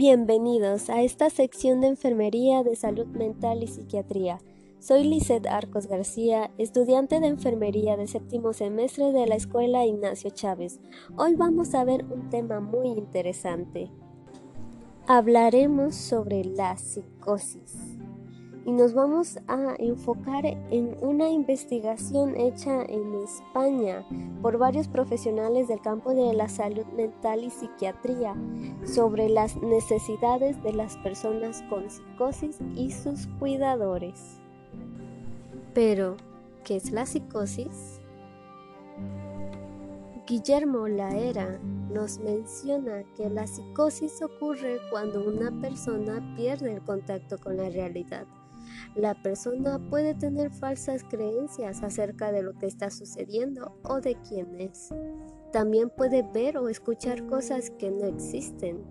Bienvenidos a esta sección de Enfermería de Salud Mental y Psiquiatría. Soy Lisette Arcos García, estudiante de Enfermería de séptimo semestre de la Escuela Ignacio Chávez. Hoy vamos a ver un tema muy interesante. Hablaremos sobre la psicosis y nos vamos a enfocar en una investigación hecha en España por varios profesionales del campo de la salud mental y psiquiatría sobre las necesidades de las personas con psicosis y sus cuidadores. Pero, ¿qué es la psicosis? Guillermo Laera nos menciona que la psicosis ocurre cuando una persona pierde el contacto con la realidad la persona puede tener falsas creencias acerca de lo que está sucediendo o de quién es. También puede ver o escuchar cosas que no existen.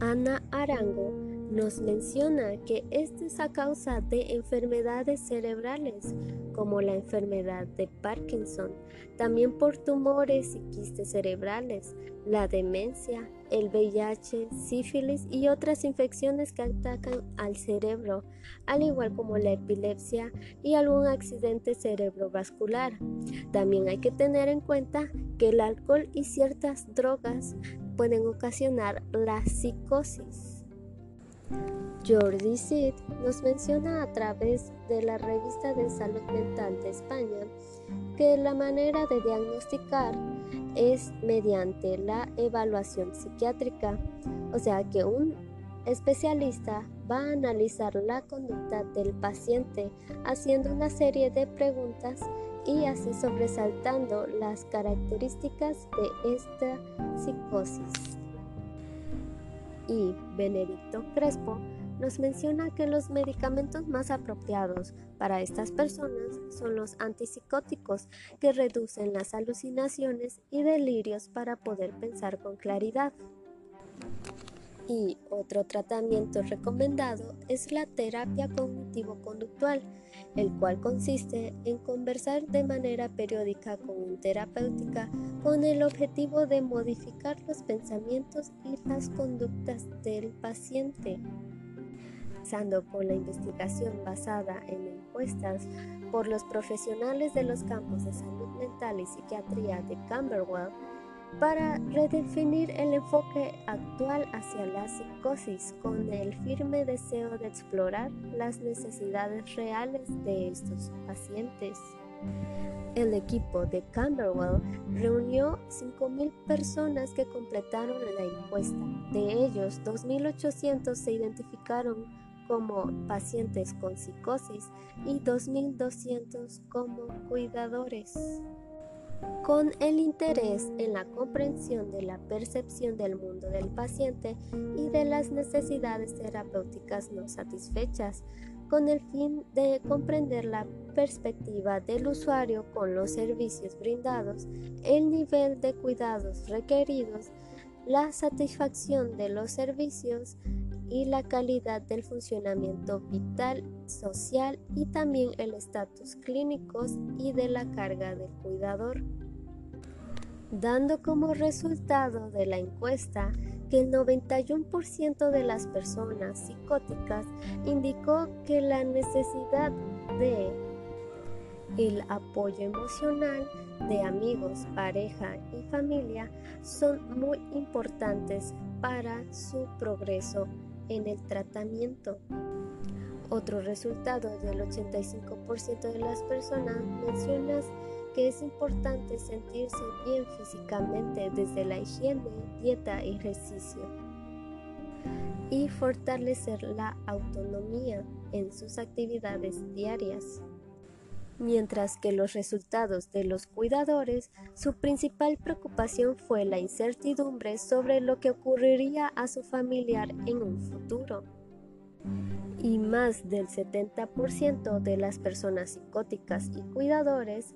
Ana Arango nos menciona que esto es a causa de enfermedades cerebrales como la enfermedad de Parkinson, también por tumores y quistes cerebrales, la demencia, el VIH, sífilis y otras infecciones que atacan al cerebro, al igual como la epilepsia y algún accidente cerebrovascular. También hay que tener en cuenta que el alcohol y ciertas drogas pueden ocasionar la psicosis. Jordi Sid nos menciona a través de la revista de salud mental de España que la manera de diagnosticar es mediante la evaluación psiquiátrica, o sea que un especialista va a analizar la conducta del paciente haciendo una serie de preguntas y así sobresaltando las características de esta psicosis. Y Benedicto Crespo nos menciona que los medicamentos más apropiados para estas personas son los antipsicóticos que reducen las alucinaciones y delirios para poder pensar con claridad. Y otro tratamiento recomendado es la terapia cognitivo-conductual, el cual consiste en conversar de manera periódica con un terapéutica con el objetivo de modificar los pensamientos y las conductas del paciente. Comenzando con la investigación basada en encuestas por los profesionales de los campos de salud mental y psiquiatría de Camberwell, para redefinir el enfoque actual hacia la psicosis con el firme deseo de explorar las necesidades reales de estos pacientes. El equipo de Camberwell reunió 5.000 personas que completaron la encuesta. De ellos, 2.800 se identificaron como pacientes con psicosis y 2.200 como cuidadores. Con el interés en la comprensión de la percepción del mundo del paciente y de las necesidades terapéuticas no satisfechas, con el fin de comprender la perspectiva del usuario con los servicios brindados, el nivel de cuidados requeridos, la satisfacción de los servicios y la calidad del funcionamiento vital, social y también el estatus clínico y de la carga del cuidador, dando como resultado de la encuesta que el 91% de las personas psicóticas indicó que la necesidad de el apoyo emocional de amigos, pareja y familia son muy importantes para su progreso en el tratamiento. Otro resultado del 85% de las personas menciona que es importante sentirse bien físicamente desde la higiene, dieta y ejercicio y fortalecer la autonomía en sus actividades diarias. Mientras que los resultados de los cuidadores, su principal preocupación fue la incertidumbre sobre lo que ocurriría a su familiar en un futuro. Y más del 70% de las personas psicóticas y cuidadores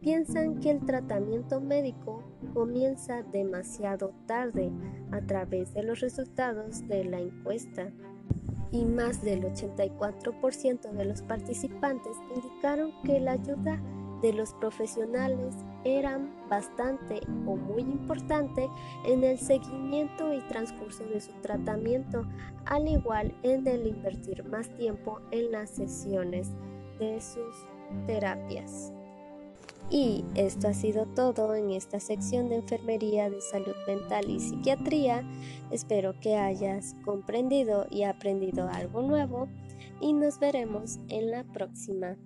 piensan que el tratamiento médico comienza demasiado tarde a través de los resultados de la encuesta y más del 84% de los participantes indicaron que la ayuda de los profesionales eran bastante o muy importante en el seguimiento y transcurso de su tratamiento, al igual en el invertir más tiempo en las sesiones de sus terapias. Y esto ha sido todo en esta sección de enfermería de salud mental y psiquiatría. Espero que hayas comprendido y aprendido algo nuevo y nos veremos en la próxima.